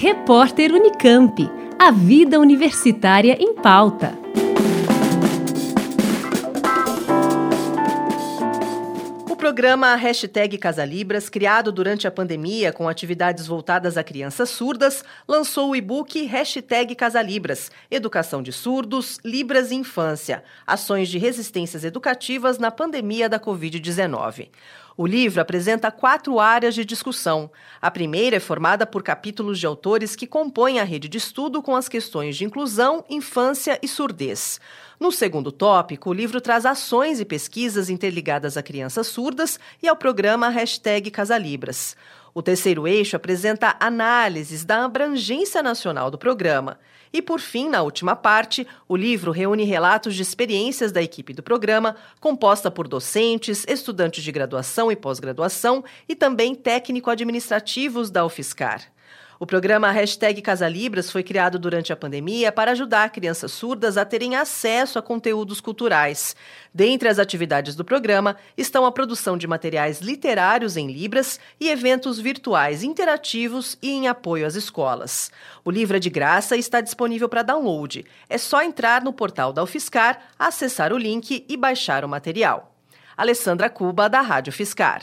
Repórter Unicamp. A vida universitária em pauta. O programa Hashtag Casalibras, criado durante a pandemia com atividades voltadas a crianças surdas, lançou o e-book Hashtag Casalibras, Educação de Surdos, Libras e Infância, Ações de Resistências Educativas na Pandemia da Covid-19. O livro apresenta quatro áreas de discussão. A primeira é formada por capítulos de autores que compõem a rede de estudo com as questões de inclusão, infância e surdez. No segundo tópico, o livro traz ações e pesquisas interligadas a crianças surdas e ao programa Casalibras. O terceiro eixo apresenta análises da abrangência nacional do programa. E, por fim, na última parte, o livro reúne relatos de experiências da equipe do programa, composta por docentes, estudantes de graduação e pós-graduação e também técnico-administrativos da UFSCar. O programa Hashtag Casalibras foi criado durante a pandemia para ajudar crianças surdas a terem acesso a conteúdos culturais. Dentre as atividades do programa estão a produção de materiais literários em Libras e eventos virtuais interativos e em apoio às escolas. O livro é de graça e está disponível para download. É só entrar no portal da UFSCar, acessar o link e baixar o material. Alessandra Cuba, da Rádio Fiscar.